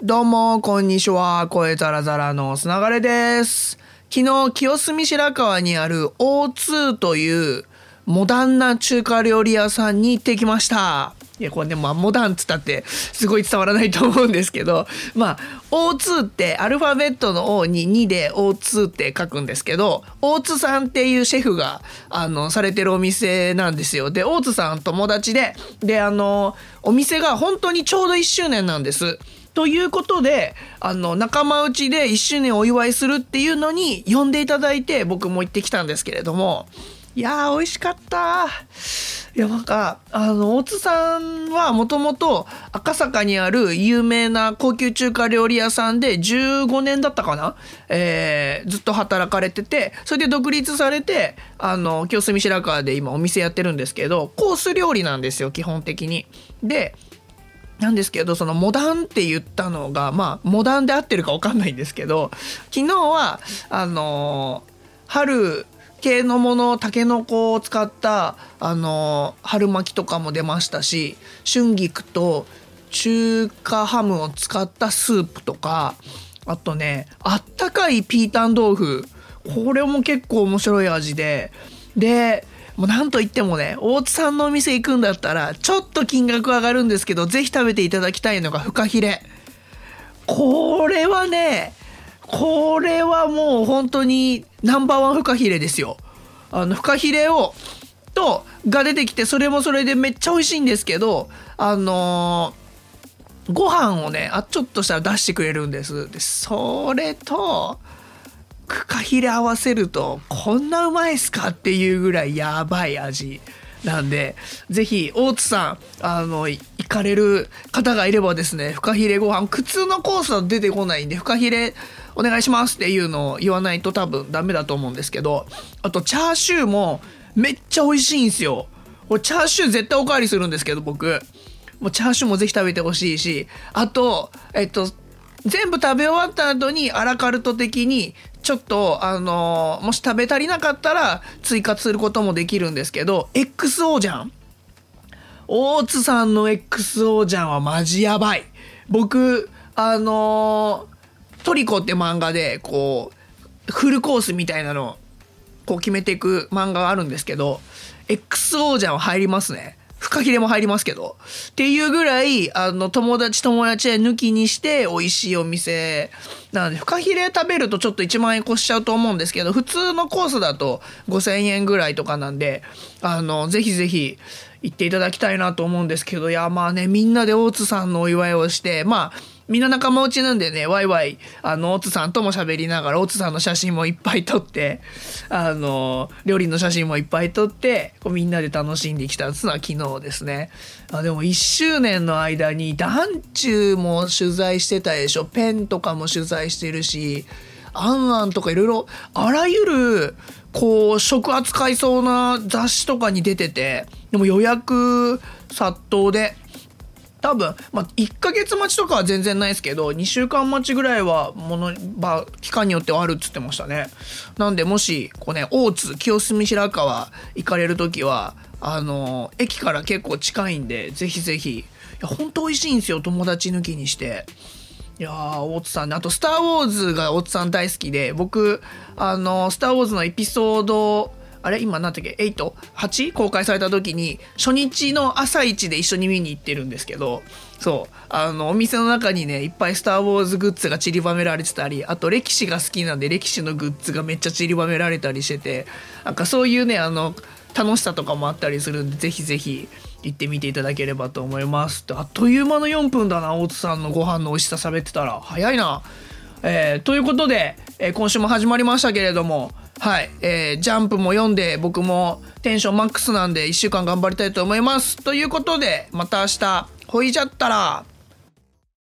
どうも、こんにちは。声ザラザラのつながれです。昨日、清澄白河にある O2 というモダンな中華料理屋さんに行ってきました。いや、これね、まあ、モダンっつったって、すごい伝わらないと思うんですけど、まあ、O2 ってアルファベットの O に2で O2 って書くんですけど、大津さんっていうシェフが、あの、されてるお店なんですよ。で、大津さん友達で、で、あの、お店が本当にちょうど1周年なんです。ということで、あの、仲間内で1周年お祝いするっていうのに呼んでいただいて、僕も行ってきたんですけれども、いやー、美味しかった。いや、なんか、あの、大津さんはもともと赤坂にある有名な高級中華料理屋さんで15年だったかな？えーずっと働かれてて、それで独立されて、あの、清澄白河で今お店やってるんですけど、コース料理なんですよ、基本的に。で、なんですけど、そのモダンって言ったのが、まあ、モダンで合ってるかわかんないんですけど、昨日は、あのー春系のもの、タケノコを使った、あのー春巻きとかも出ましたし、春菊と中華ハムを使ったスープとか、あとね、あったかいピータン豆腐。これも結構面白い味で、で、もうなんといってもね、大津さんのお店行くんだったら、ちょっと金額上がるんですけど、ぜひ食べていただきたいのがフカヒレ。これはね、これはもう本当にナンバーワンフカヒレですよ。あの、フカヒレを、と、が出てきて、それもそれでめっちゃ美味しいんですけど、あのーご飯をね、あ、ちょっとしたら出してくれるんです。で、それと、フカヒレ合わせるとこんなうまいっすかっていうぐらいやばい味なんでぜひ大津さんあの行かれる方がいればですねフカヒレご飯普通のコースは出てこないんでフカヒレお願いしますっていうのを言わないと多分ダメだと思うんですけどあとチャーシューもめっちゃ美味しいんですよ。これチャーシュー絶対おかわりするんですけど僕。もうチャーシューもぜひ食べてほしいしあとえっと全部食べ終わった後にアラカルト的にちょっとあのもし食べ足りなかったら追加することもできるんですけど XO じゃん。大津さんの XO じゃんはマジやばい。僕あのトリコって漫画でこうフルコースみたいなのこう決めていく漫画があるんですけど XO じゃんは入りますね。フカヒレも入りますけど。っていうぐらいあの友達友達で抜きにして美味しいお店。なのでフカヒレ食べるとちょっと1万円越しちゃうと思うんですけど普通のコースだと5000円ぐらいとかなんであのぜひぜひ行っていただきたいなと思うんですけどいやまあねみんなで大津さんのお祝いをしてまあみんな仲間内なんでね、ワイワイ、あの、大津さんとも喋りながら、大津さんの写真もいっぱい撮って、あの、料理の写真もいっぱい撮って、こうみんなで楽しんできたっていうのは昨日ですね。あでも1周年の間に、団中も取材してたでしょ。ペンとかも取材してるし、あんあんとかいろいろ、あらゆる、こう、食扱いそうな雑誌とかに出てて、でも予約殺到で、多分、まあ、1ヶ月待ちとかは全然ないですけど2週間待ちぐらいはもの、まあ、期間によってはあるっつってましたね。なんでもしこうね大津清澄白河行かれる時はあの駅から結構近いんでぜひぜひ。いや本当美味しいんですよ友達抜きにして。いやー大津さんね。あと「スター・ウォーズ」が大津さん大好きで僕あの「スター・ウォーズ」のエピソードあれ今何だっけ ?8?8? 公開された時に初日の朝一で一緒に見に行ってるんですけどそうあのお店の中にねいっぱい「スター・ウォーズ」グッズが散りばめられてたりあと歴史が好きなんで歴史のグッズがめっちゃ散りばめられたりしててなんかそういうねあの楽しさとかもあったりするんでぜひぜひ行ってみていただければと思いますあっという間の4分だな大津さんのご飯の美味しさ喋ってたら早いなえーということで、えー今週も始まりましたけれどもはい、えージャンプも読んで僕もテンションマックスなんで1週間頑張りたいと思います。ということでまた明日ほいじゃったら。